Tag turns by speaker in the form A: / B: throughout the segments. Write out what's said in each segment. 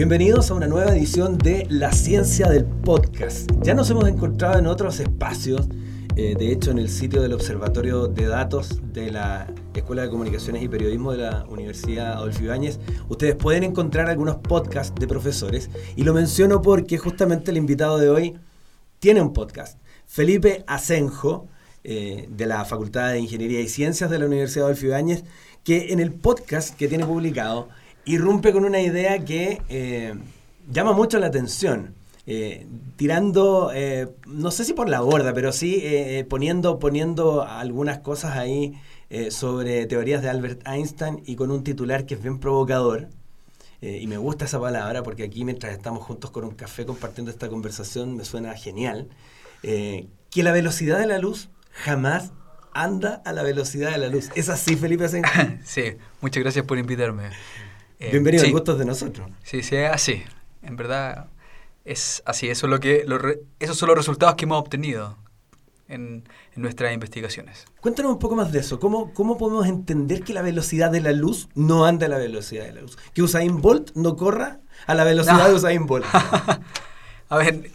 A: Bienvenidos a una nueva edición de La Ciencia del Podcast. Ya nos hemos encontrado en otros espacios, eh, de hecho en el sitio del Observatorio de Datos de la Escuela de Comunicaciones y Periodismo de la Universidad Adolfo Ibáñez. Ustedes pueden encontrar algunos podcasts de profesores y lo menciono porque justamente el invitado de hoy tiene un podcast. Felipe Asenjo, eh, de la Facultad de Ingeniería y Ciencias de la Universidad Adolfo Ibáñez, que en el podcast que tiene publicado irrumpe con una idea que eh, llama mucho la atención. Eh, tirando, no sé si por la borda, pero sí poniendo, poniendo algunas cosas ahí sobre teorías de Albert Einstein y con un titular que es bien provocador. y me gusta esa palabra porque aquí mientras estamos juntos con un café compartiendo esta conversación me suena genial. que la velocidad de la luz jamás anda a la velocidad de la luz. ¿Es así, Felipe?
B: sí, muchas gracias por invitarme.
A: Eh, Bienvenido sí. gustos de nosotros.
B: Sí, sí, es así. En verdad es así. Eso es lo que, esos son los resultados que hemos obtenido en, nuestras investigaciones.
A: Cuéntanos un poco más de eso. ¿Cómo, ¿Cómo podemos entender que la velocidad de la luz no anda a la velocidad de la luz? Que Usain Bolt no corra a la velocidad de Usain Bolt.
B: a ver,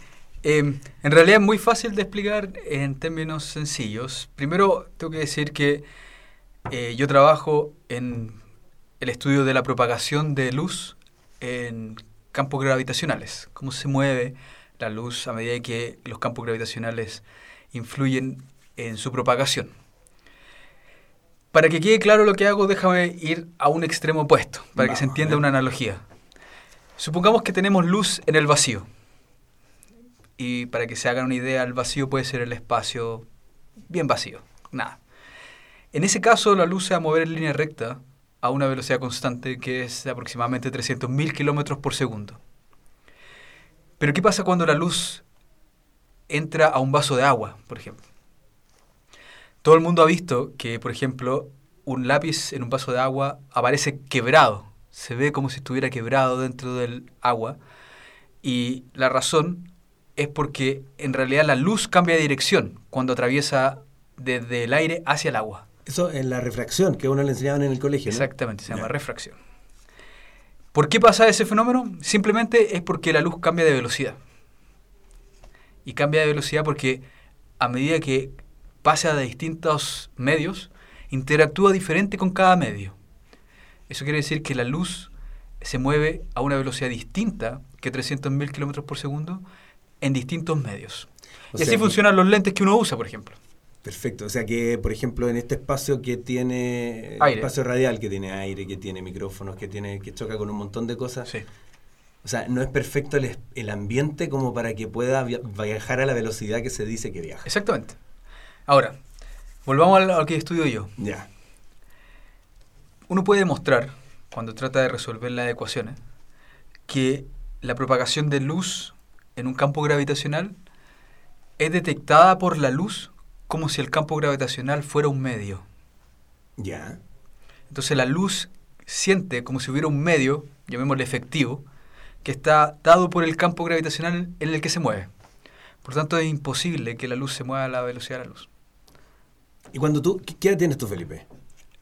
B: em, en realidad es muy fácil de explicar en términos sencillos. Primero, tengo que decir que eh, yo trabajo en el estudio de la propagación de luz en campos gravitacionales, cómo se mueve la luz a medida que los campos gravitacionales influyen en su propagación. Para que quede claro lo que hago, déjame ir a un extremo opuesto, para que se entienda una analogía. Supongamos que tenemos luz en el vacío. Y para que se hagan una idea, el vacío puede ser el espacio bien vacío, nada. En ese caso, la luz se va a mover en línea recta a una velocidad constante que es de aproximadamente 300.000 kilómetros por segundo. Pero ¿qué pasa cuando la luz entra a un vaso de agua, por ejemplo? Todo el mundo ha visto que, por ejemplo, un lápiz en un vaso de agua aparece quebrado, se ve como si estuviera quebrado dentro del agua, y la razón es porque en realidad la luz cambia de dirección cuando atraviesa desde el aire hacia el agua.
A: Eso es la refracción que uno le enseñaban en el colegio.
B: Exactamente, se llama refracción. ¿Por qué pasa ese fenómeno? Simplemente es porque la luz cambia de velocidad. Y cambia de velocidad porque a medida que pasa de distintos medios, interactúa diferente con cada medio. Eso quiere decir que la luz se mueve a una velocidad distinta que 300.000 kilómetros por segundo en distintos medios. y así funcionan los lentes que uno usa, por ejemplo.
A: Perfecto. O sea que, por ejemplo, en este espacio que tiene espacio radial, que tiene aire, que tiene micrófonos, que tiene, que choca con un montón de cosas. Sí. O sea, no es perfecto el, ambiente como para que pueda viajar a la velocidad que se dice que viaja.
B: Exactamente. Ahora, volvamos a lo que estudio yo.
A: Ya.
B: Uno puede demostrar, cuando trata de resolver las ecuaciones, que la propagación de luz en un campo gravitacional es detectada por la luz como si el campo gravitacional fuera un medio.
A: Ya.
B: Entonces la luz siente como si hubiera un medio, llamémosle efectivo, que está dado por el campo gravitacional en el que se mueve. Por tanto, es imposible que la luz se mueva a la velocidad de la luz.
A: ¿Y cuando tú, qué edad tienes tú, Felipe?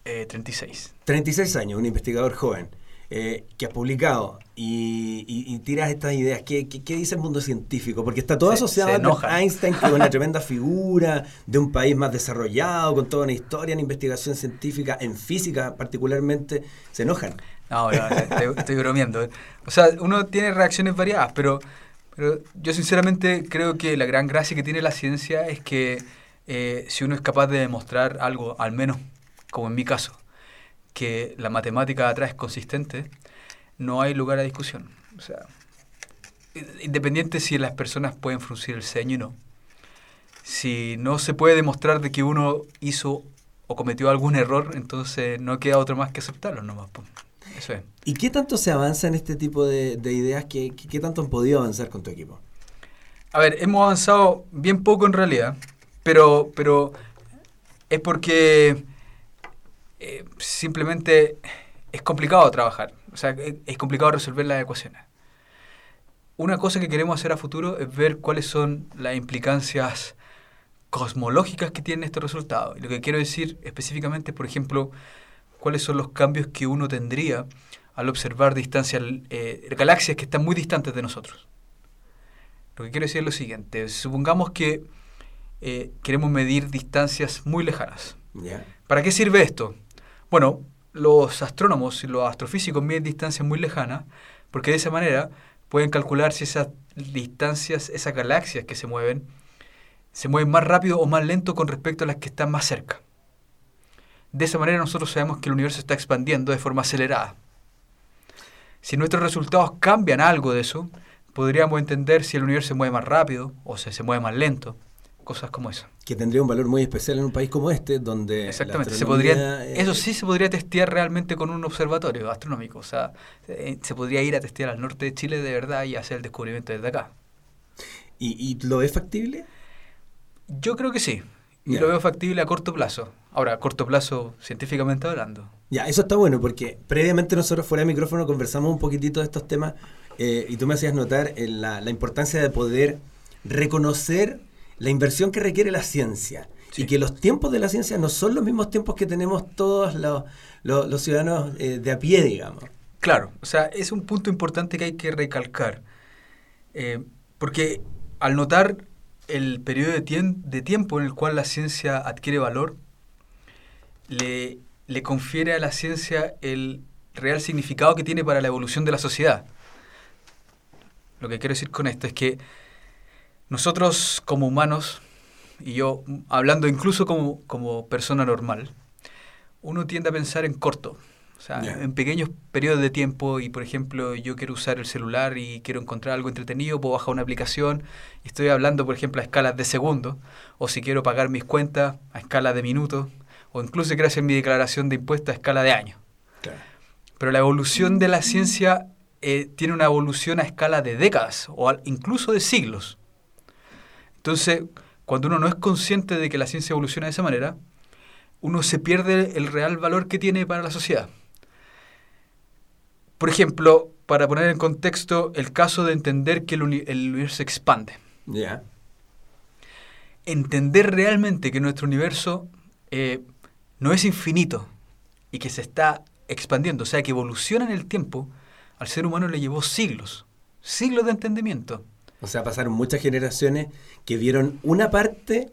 B: Eh, 36.
A: 36 años, un investigador joven. Eh, que has publicado y, tiras estas ideas, ¿qué, dice el mundo científico? Porque está todo asociado a Einstein, que es una tremenda figura de un país más desarrollado, con toda una historia en investigación científica, en física particularmente, se enojan.
B: No, estoy, bromeando. O sea, uno tiene reacciones variadas, pero, pero yo sinceramente creo que la gran gracia que tiene la ciencia es que eh, si uno es capaz de demostrar algo, al menos como en mi caso, que la matemática atrás es consistente, no hay lugar a discusión. O sea, independiente si las personas pueden fruncir el ceño o no. Si no se puede demostrar de que uno hizo o cometió algún error, entonces no queda otro más que aceptarlo nomás. Eso es.
A: ¿Y qué tanto se avanza en este tipo de, ideas? ¿Qué, ¿Qué, tanto han podido avanzar con tu equipo?
B: A ver, hemos avanzado bien poco en realidad, pero, pero es porque eh, simplemente es complicado trabajar, o sea, es complicado resolver las ecuaciones. Una cosa que queremos hacer a futuro es ver cuáles son las implicancias cosmológicas que tienen estos resultados. Y lo que quiero decir específicamente, por ejemplo, cuáles son los cambios que uno tendría al observar distancias, eh, galaxias que están muy distantes de nosotros. Lo que quiero decir es lo siguiente, supongamos que eh, queremos medir distancias muy lejanas. ¿Para qué sirve esto? Bueno, los astrónomos y los astrofísicos miden distancias muy lejanas porque de esa manera pueden calcular si esas distancias, esas galaxias que se mueven, se mueven más rápido o más lento con respecto a las que están más cerca. De esa manera nosotros sabemos que el universo está expandiendo de forma acelerada. Si nuestros resultados cambian algo de eso, podríamos entender si el universo se mueve más rápido o si se mueve más lento, cosas como eso.
A: Que tendría un valor muy especial en un país como este, donde...
B: Exactamente, se podría, eso sí se podría testear realmente con un observatorio astronómico, o sea, eh, se podría ir a testear al norte de Chile de verdad y hacer el descubrimiento desde acá.
A: ¿Y, y lo es factible?
B: Yo creo que sí. Y lo veo factible a corto plazo. Ahora, a corto plazo, científicamente hablando.
A: Ya, eso está bueno, porque previamente nosotros fuera de micrófono conversamos un poquitito de estos temas eh, y tú me hacías notar eh, la, la, importancia de poder reconocer la inversión que requiere la ciencia. Y que los tiempos de la ciencia no son los mismos tiempos que tenemos todos los, los, ciudadanos eh, de a pie, digamos.
B: Claro, o sea, es un punto importante que hay que recalcar. porque al notar el periodo de, de, tiempo en el cual la ciencia adquiere valor le, le confiere a la ciencia el real significado que tiene para la evolución de la sociedad. Lo que quiero decir con esto es que nosotros como humanos, y yo hablando incluso como, como persona normal, uno tiende a pensar en corto. O sea, en pequeños periodos de tiempo y, por ejemplo, yo quiero usar el celular y quiero encontrar algo entretenido, puedo bajar una aplicación y estoy hablando, por ejemplo, a escalas de segundos, o si quiero pagar mis cuentas a escala de minutos, o incluso quiero hacer mi declaración de impuestos a escala de años. Pero la evolución de la ciencia eh, tiene una evolución a escala de décadas o incluso de siglos. Entonces, cuando uno no es consciente de que la ciencia evoluciona de esa manera, uno se pierde el real valor que tiene para la sociedad. Por ejemplo, para poner en contexto el caso de entender que el, universo se expande. Entender realmente que nuestro universo eh, no es infinito y que se está expandiendo, o sea, que evoluciona en el tiempo, al ser humano le llevó siglos, siglos de entendimiento.
A: O sea, pasaron muchas generaciones que vieron una parte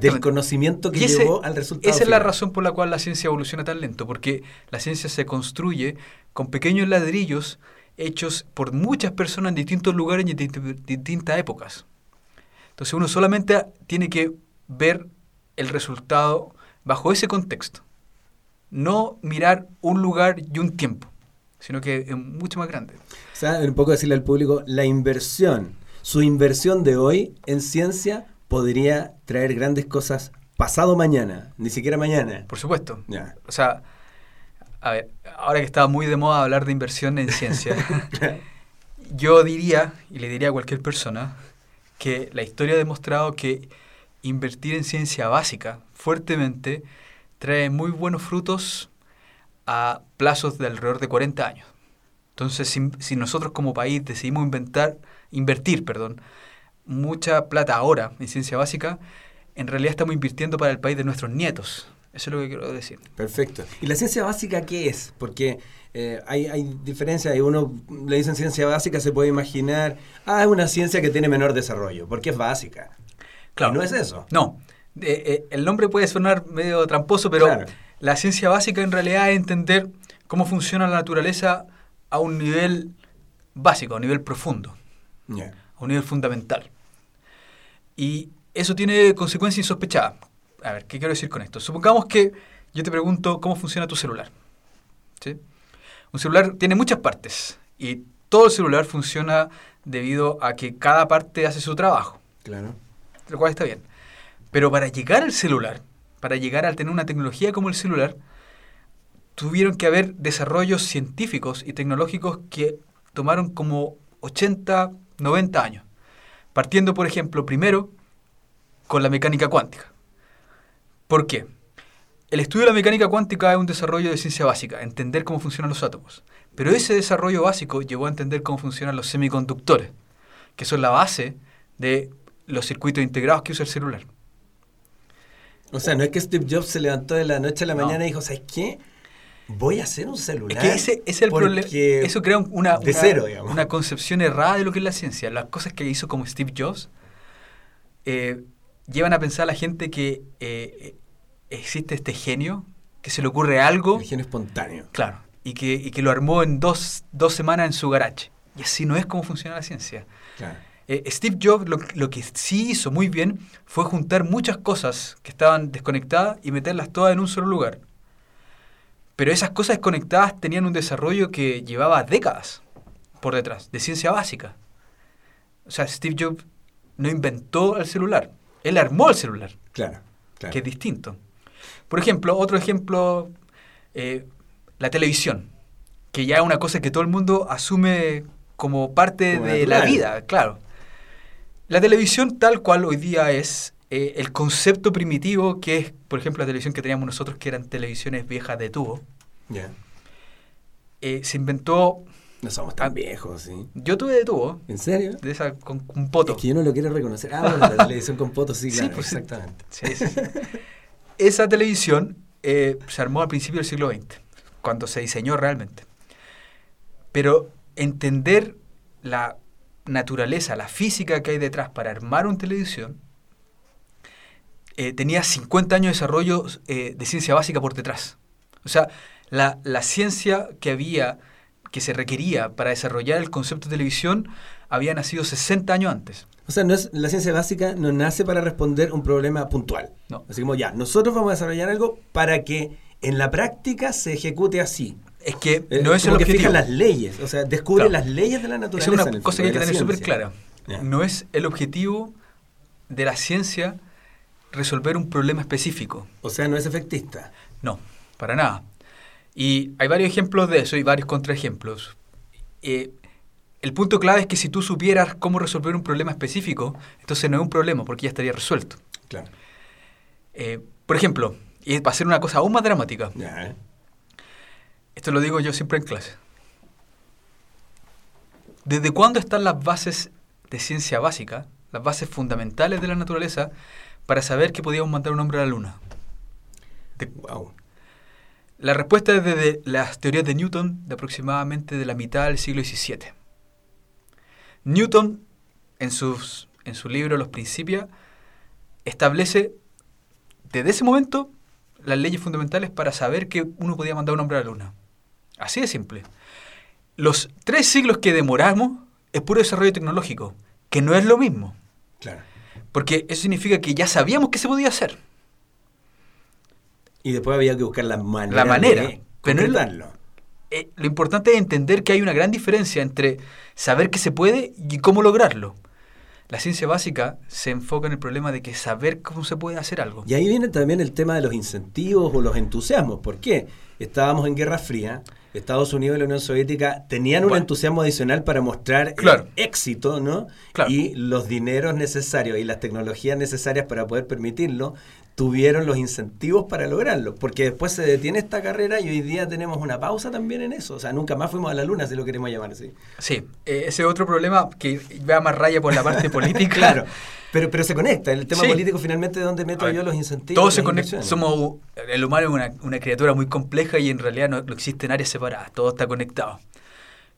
A: del conocimiento que llevó al resultado.
B: Esa es la razón por la cual la ciencia evoluciona tan lento, porque la ciencia se construye con pequeños ladrillos hechos por muchas personas en distintos lugares y en distintas épocas. Entonces uno solamente tiene que ver el resultado bajo ese contexto. No mirar un lugar y un tiempo, sino que es mucho más grande.
A: O sea, un poco decirle al público, la inversión, su inversión de hoy en ciencia podría traer grandes cosas pasado mañana, ni siquiera mañana.
B: Por supuesto. O sea, a ver, ahora que está muy de moda hablar de inversión en ciencia, yo diría, y le diría a cualquier persona, que la historia ha demostrado que invertir en ciencia básica fuertemente trae muy buenos frutos a plazos de alrededor de 40 años. Entonces, si, si nosotros como país decidimos inventar, invertir perdón, mucha plata ahora en ciencia básica, en realidad estamos invirtiendo para el país de nuestros nietos. Eso es lo que quiero decir.
A: Perfecto. ¿Y la ciencia básica qué es? Porque eh, hay, hay diferencias. Uno le dicen ciencia básica, se puede imaginar, ah, es una ciencia que tiene menor desarrollo, porque es básica. Claro. no es eso.
B: No. Eh, el nombre puede sonar medio tramposo, pero la ciencia básica en realidad es entender cómo funciona la naturaleza a un nivel básico, a un nivel profundo, a un nivel fundamental. Y eso tiene consecuencias insospechadas. A ver, ¿qué quiero decir con esto? Supongamos que yo te pregunto cómo funciona tu celular. ¿Sí? Un celular tiene muchas partes y todo el celular funciona debido a que cada parte hace su trabajo.
A: Claro.
B: Lo cual está bien. Pero para llegar al celular, para llegar a tener una tecnología como el celular, tuvieron que haber desarrollos científicos y tecnológicos que tomaron como 80, 90 años. Partiendo, por ejemplo, primero con la mecánica cuántica. ¿Por qué? El estudio de la mecánica cuántica es un desarrollo de ciencia básica, entender cómo funcionan los átomos. Pero ese desarrollo básico llevó a entender cómo funcionan los semiconductores, que son la base de los circuitos integrados que usa el celular.
A: O sea, no es que Steve Jobs se levantó de la noche a la
B: No.
A: mañana y dijo, ¿sabes qué? Voy a hacer un celular.
B: Es que ese, es el problema. Eso crea un- una, una-
A: cero, digamos.
B: una concepción errada de lo que es la ciencia. Las cosas que hizo como Steve Jobs eh, llevan a pensar a la gente que eh, existe este genio, que se le ocurre algo,
A: El genio espontáneo.
B: claro, y que, y que lo armó en dos, dos semanas en su garage. Y así no es como funciona la ciencia.
A: Claro.
B: Eh, Steve Jobs lo, lo que sí hizo muy bien fue juntar muchas cosas que estaban desconectadas y meterlas todas en un solo lugar. Pero esas cosas desconectadas tenían un desarrollo que llevaba décadas por detrás, de ciencia básica. O sea, Steve Jobs no inventó el celular, él armó el celular,
A: Claro. claro.
B: que es distinto. Por ejemplo, otro ejemplo, eh, la televisión, que ya es una cosa que todo el mundo asume como parte
A: Como
B: de la vida, claro. La televisión tal cual hoy día es eh, el concepto primitivo que es, por ejemplo, la televisión que teníamos nosotros, que eran televisiones viejas de tubo,
A: Ya.
B: eh, se inventó,
A: No somos tan viejos, ¿sí?
B: yo tuve de tubo,
A: ¿En serio?
B: de esa con un poto.
A: Es que yo no lo quiero reconocer. Ah, bueno, la televisión con fotos, sí,
B: Sí,
A: claro,
B: pues sí.
A: exactamente.
B: Sí, sí, sí. Esa televisión eh, se armó al principio del siglo XX, cuando se diseñó realmente. Pero entender la naturaleza, la física que hay detrás para armar una televisión, eh, tenía 50 años de desarrollo eh, de ciencia básica por detrás. O sea, la, la ciencia que había, que se requería para desarrollar el concepto de televisión, había nacido 60 años antes.
A: O sea, no es, la ciencia básica no nace para responder un problema puntual.
B: No.
A: Así como ya, nosotros vamos a desarrollar algo para que en la práctica se ejecute así.
B: Es que
A: Eh,
B: no es el
A: que
B: objetivo.
A: fija las leyes, o sea, descubre
B: Claro.
A: las leyes de la naturaleza.
B: es una cosa que hay que tener súper clara. No es el objetivo de la ciencia resolver un problema específico.
A: O sea, no es efectista.
B: No, para nada. Y hay varios ejemplos de eso y varios contraejemplos. Eh, el punto clave es que si tú supieras cómo resolver un problema específico, entonces no es un problema porque ya estaría resuelto.
A: Claro.
B: Eh, por ejemplo, y para hacer una cosa aún más dramática,
A: ¿eh?
B: esto lo digo yo siempre en clase. ¿Desde cuándo están las bases de ciencia básica, las bases fundamentales de la naturaleza, para saber que podíamos mandar un hombre a la luna? De-
A: Wow.
B: la respuesta es desde las teorías de Newton de aproximadamente de la mitad del siglo XVII. Newton, en, sus, en su libro Los Principios, establece desde ese momento las leyes fundamentales para saber que uno podía mandar un hombre a la luna. Así de simple. Los tres siglos que demoramos es puro desarrollo tecnológico, que no es lo mismo,
A: Claro.
B: Porque eso significa que ya sabíamos que se podía hacer.
A: Y después había que buscar la manera.
B: La manera,
A: De
B: pero
A: concretarlo.
B: eh, lo importante es entender que hay una gran diferencia entre saber que se puede y cómo lograrlo. La ciencia básica se enfoca en el problema de que saber cómo se puede hacer algo.
A: Y ahí viene también el tema de los incentivos o los entusiasmos. ¿Por qué? Estábamos en Guerra Fría, Estados Unidos y la Unión Soviética tenían un entusiasmo adicional para mostrar el éxito, ¿no?
B: Claro.
A: Y los dineros necesarios y las tecnologías necesarias para poder permitirlo, tuvieron los incentivos para lograrlo. Porque después se detiene esta carrera y hoy día tenemos una pausa también en eso. O sea, nunca más fuimos a la luna, si lo queremos llamar así.
B: Sí, eh, ese otro problema que va más raya por la parte política.
A: Claro. Pero, pero se conecta. El tema
B: Sí.
A: político finalmente es donde meto
B: ver,
A: yo los incentivos.
B: Todo se conecta. Somos, el humano es una, una criatura muy compleja y en realidad no, no existen áreas separadas, todo está conectado.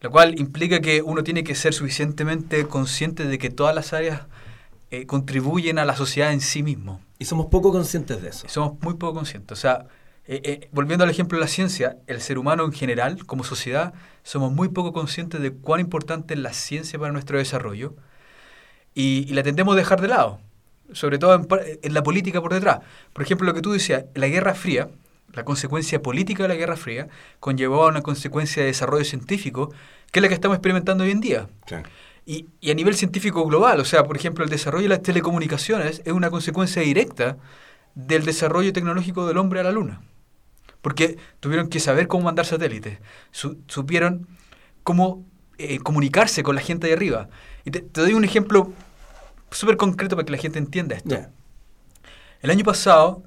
B: Lo cual implica que uno tiene que ser suficientemente consciente de que todas las áreas eh, contribuyen a la sociedad en sí mismo.
A: Y somos poco conscientes de eso.
B: Somos muy poco conscientes. O sea, eh, eh, volviendo al ejemplo de la ciencia, el ser humano en general, como sociedad, somos muy poco conscientes de cuán importante es la ciencia para nuestro desarrollo y, y la tendemos a dejar de lado, sobre todo en, la política por detrás. Por ejemplo, lo que tú decías, la Guerra Fría, la consecuencia política de la Guerra Fría, conllevó a una consecuencia de desarrollo científico, que es la que estamos experimentando hoy en día.
A: Claro.
B: Y, y a nivel científico global, o sea, por ejemplo, el desarrollo de las telecomunicaciones es una consecuencia directa del desarrollo tecnológico del hombre a la luna. Porque tuvieron que saber cómo mandar satélites, su- supieron cómo eh, comunicarse con la gente de arriba. Y te, te doy un ejemplo súper concreto para que la gente entienda esto. El año pasado,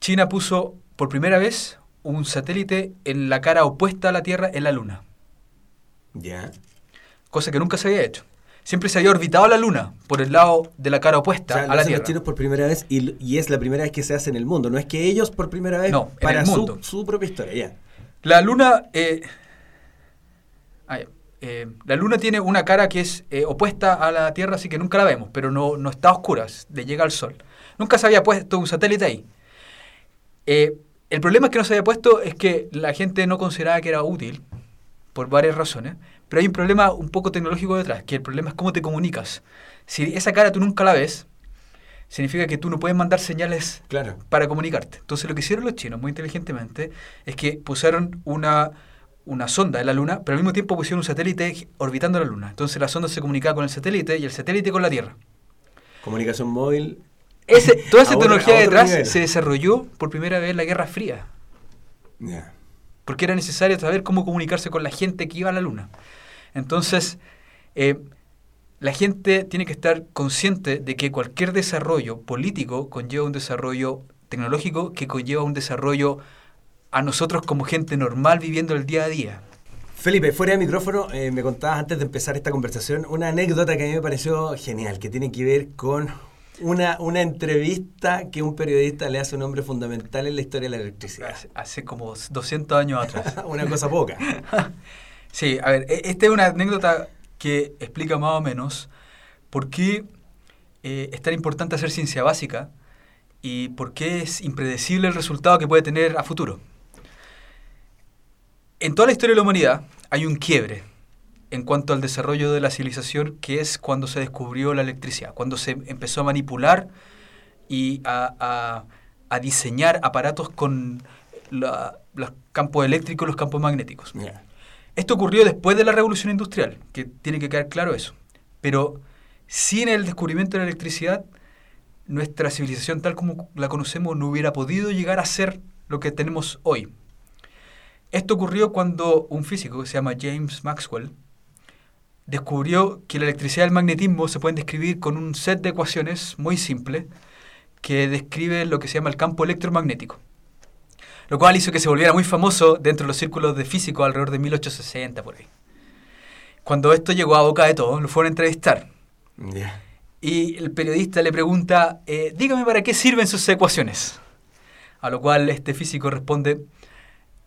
B: China puso por primera vez un satélite en la cara opuesta a la Tierra en la Luna
A: Ya.
B: cosa que nunca se había hecho. Siempre se había orbitado la Luna por el lado de la cara opuesta
A: O sea,
B: a la Tierra.
A: los chinos por primera vez y, y es la primera vez que se hace en el mundo. No es que ellos por primera vez
B: No, en
A: para
B: el
A: su,
B: mundo.
A: su propia historia.
B: La Luna. eh. Eh, la Luna tiene una cara que es eh, opuesta a la Tierra, así que nunca la vemos, pero no, no está a oscuras, le llega al Sol. Nunca se había puesto un satélite ahí. Eh, el problema es que no se había puesto es que la gente no consideraba que era útil, por varias razones, pero hay un problema un poco tecnológico detrás, que el problema es cómo te comunicas. Si esa cara tú nunca la ves, significa que tú no puedes mandar señales
A: Claro.
B: para comunicarte. Entonces lo que hicieron los chinos muy inteligentemente es que pusieron una, una sonda en la Luna, pero al mismo tiempo pusieron un satélite orbitando la Luna. Entonces la sonda se comunicaba con el satélite y el satélite con la Tierra.
A: Comunicación móvil.
B: Ese, toda esa tecnología
A: otro
B: detrás se desarrolló por primera vez en la Guerra Fría. Porque era necesario saber cómo comunicarse con la gente que iba a la Luna. Entonces, eh, la gente tiene que estar consciente de que cualquier desarrollo político conlleva un desarrollo tecnológico que conlleva un desarrollo a nosotros como gente normal viviendo el día a día.
A: Felipe, fuera de micrófono, eh, me contabas antes de empezar esta conversación una anécdota que a mí me pareció genial, que tiene que ver con una, una entrevista que un periodista le hace a un hombre fundamental en la historia de la electricidad.
B: Hace, hace como 200 años atrás.
A: una cosa poca.
B: Sí, a ver, e- esta es una anécdota que explica más o menos por qué eh, es tan importante hacer ciencia básica y por qué es impredecible el resultado que puede tener a futuro. En toda la historia de la humanidad hay un quiebre en cuanto al desarrollo de la civilización, que es cuando se descubrió la electricidad, cuando se empezó a manipular y a, a- a diseñar aparatos con la- los campos eléctricos y los campos magnéticos. Esto ocurrió después de la revolución industrial, que tiene que quedar claro eso. Pero sin el descubrimiento de la electricidad, nuestra civilización tal como la conocemos no hubiera podido llegar a ser lo que tenemos hoy. Esto ocurrió cuando un físico que se llama James Maxwell descubrió que la electricidad y el magnetismo se pueden describir con un set de ecuaciones muy simple que describe lo que se llama el campo electromagnético lo cual hizo que se volviera muy famoso dentro de los círculos de físicos alrededor de 1860 por ahí. Cuando esto llegó a boca de todos, lo fueron a entrevistar y el periodista le pregunta, eh, dígame para qué sirven sus ecuaciones. A lo cual este físico responde,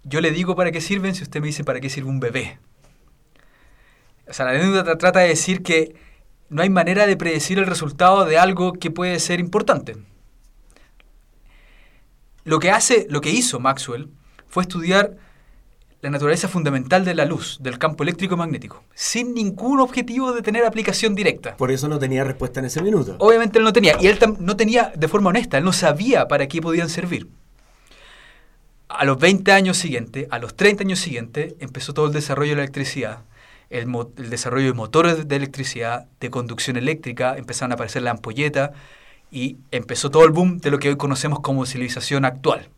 B: yo le digo para qué sirven si usted me dice para qué sirve un bebé. O sea, la anécdota trata de decir que no hay manera de predecir el resultado de algo que puede ser importante. Lo que hace, lo que hizo Maxwell fue estudiar la naturaleza fundamental de la luz, del campo eléctrico y magnético, sin ningún objetivo de tener aplicación directa.
A: Por eso no tenía respuesta en ese minuto.
B: Obviamente él no tenía, y él no tenía de forma honesta, él no sabía para qué podían servir. A los 20 años siguientes, a los 30 años siguientes, empezó todo el desarrollo de la electricidad, el, mo- el desarrollo de motores de electricidad, de conducción eléctrica, empezaron a aparecer las ampolletas y empezó todo el boom de lo que hoy conocemos como civilización actual.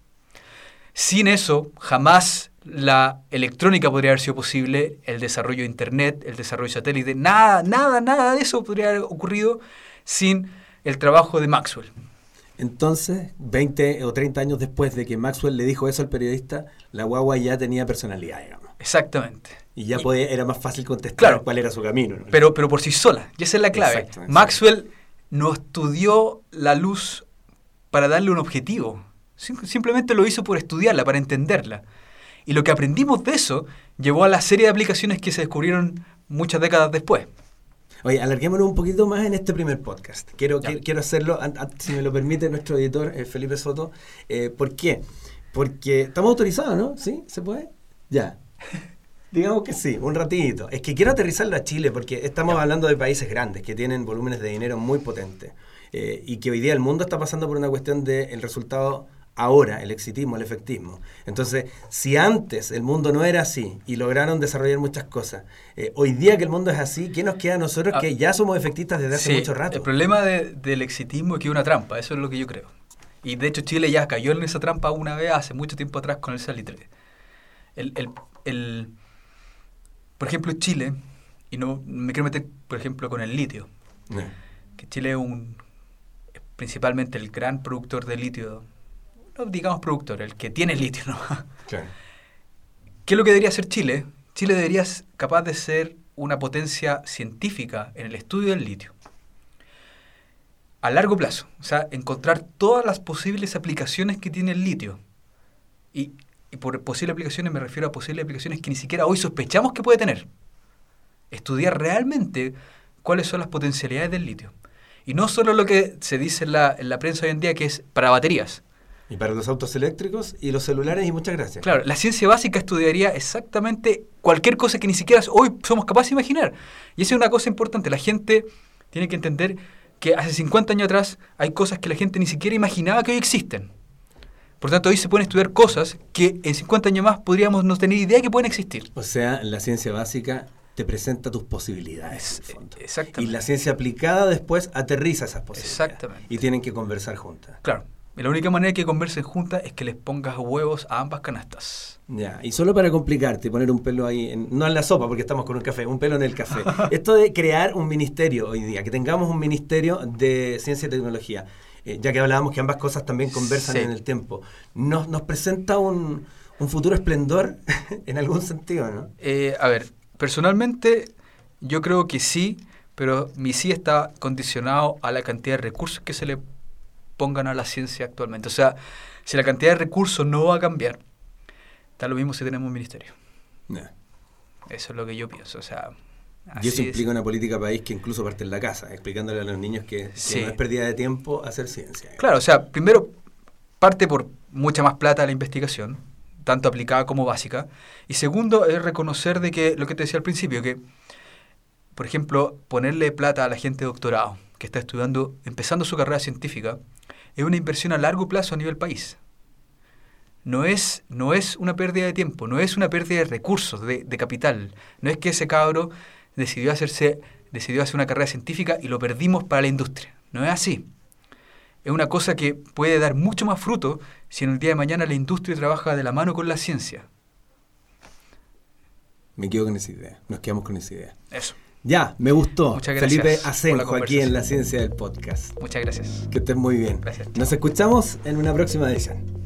B: Sin eso, jamás la electrónica podría haber sido posible, el desarrollo de Internet, el desarrollo de satélite, nada, nada, nada de eso podría haber ocurrido sin el trabajo de Maxwell.
A: Entonces, 20 o 30 años después de que Maxwell le dijo eso al periodista, la guagua ya tenía personalidad, digamos.
B: Exactamente.
A: Y ya
B: Y-
A: podía, era más fácil contestar
B: Claro.
A: cuál era su camino. ¿no?
B: Pero, pero por sí sola, y esa es la clave.
A: Exacto, exacto.
B: Maxwell no estudió la luz para darle un objetivo, Sim- simplemente lo hizo por estudiarla, para entenderla. Y lo que aprendimos de eso llevó a la serie de aplicaciones que se descubrieron muchas décadas después.
A: Oye, alarguémonos un poquito más en este primer podcast. Quiero,
B: Ya.
A: quiero hacerlo, si me lo permite nuestro editor, eh, Felipe Soto. Eh, ¿Por qué? Porque estamos autorizados, ¿no? ¿Sí? ¿Se puede? Ya. Digamos que sí, un ratito. Es que quiero aterrizarlo a Chile porque estamos hablando de países grandes que tienen volúmenes de dinero muy potentes eh, y que hoy día el mundo está pasando por una cuestión del resultado ahora, el exitismo, el efectismo. Entonces, si antes el mundo no era así y lograron desarrollar muchas cosas, eh, hoy día que el mundo es así, ¿qué nos queda a nosotros
B: Ah,
A: que ya somos efectistas desde hace
B: Sí,
A: mucho rato?
B: El problema de- del exitismo es que es una trampa, eso es lo que yo creo. Y de hecho Chile ya cayó en esa trampa una vez hace mucho tiempo atrás con el salitre. El, el- el- por ejemplo, Chile, y no me quiero meter, por ejemplo, con el litio, que Chile es un principalmente el gran productor de litio, no digamos productor, el que tiene litio, ¿no?
A: claro.
B: ¿Qué es lo que debería hacer Chile? Chile debería ser capaz de ser una potencia científica en el estudio del litio. A largo plazo, o sea, encontrar todas las posibles aplicaciones que tiene el litio. Y, y por posibles aplicaciones me refiero a posibles aplicaciones que ni siquiera hoy sospechamos que puede tener. Estudiar realmente cuáles son las potencialidades del litio. Y no solo lo que se dice en la, en la prensa hoy en día, que es para baterías.
A: Y para los autos eléctricos y los celulares, y muchas gracias.
B: Claro, la ciencia básica estudiaría exactamente cualquier cosa que ni siquiera hoy somos capaces de imaginar. Y esa es una cosa importante. La gente tiene que entender que hace 50 años atrás hay cosas que la gente ni siquiera imaginaba que hoy existen. Por tanto, hoy se pueden estudiar cosas que en 50 años más podríamos no tener idea que pueden existir.
A: O sea, la ciencia básica te presenta tus posibilidades.
B: Exactamente.
A: Y la ciencia aplicada después aterriza esas posibilidades.
B: Exactamente.
A: Y tienen que conversar juntas.
B: Claro. Y la única manera que conversen juntas es que les pongas huevos a ambas canastas.
A: Ya, y solo para complicarte, poner un pelo ahí, en- no en la sopa porque estamos con un café, un pelo en el café. Esto de crear un ministerio hoy día, que tengamos un ministerio de ciencia y tecnología, eh, ya que hablábamos que ambas cosas también conversan
B: Sí.
A: en el tiempo, nos, nos presenta un, un futuro esplendor en algún sentido, ¿no?
B: Eh, a ver, personalmente yo creo que sí, pero mi sí está condicionado a la cantidad de recursos que se le pongan a la ciencia actualmente. O sea, si la cantidad de recursos no va a cambiar, da lo mismo si tenemos un ministerio. Eso es lo que yo pienso. O sea,
A: Y eso
B: así es.
A: implica una política país que incluso parte en la casa, explicándole a los niños que, que
B: Sí.
A: no es pérdida de tiempo hacer ciencia.
B: Claro, o sea, primero parte por mucha más plata la investigación, tanto aplicada como básica. Y segundo, es reconocer de que, lo que te decía al principio, que, por ejemplo, ponerle plata a la gente de doctorado que está estudiando, empezando su carrera científica, es una inversión a largo plazo a nivel país. No es, no es una pérdida de tiempo, no es una pérdida de recursos, de, de capital. No es que ese cabro decidió hacerse, decidió hacer una carrera científica y lo perdimos para la industria. No es así es una cosa que puede dar mucho más fruto si en el día de mañana la industria trabaja de la mano con la ciencia.
A: Me quedo con esa idea, nos quedamos con esa idea.
B: Eso.
A: Ya, me gustó.
B: Muchas gracias
A: Felipe Asenjo aquí en la ciencia del podcast.
B: Muchas gracias.
A: Que estés muy bien.
B: Gracias.
A: Nos escuchamos en una próxima edición.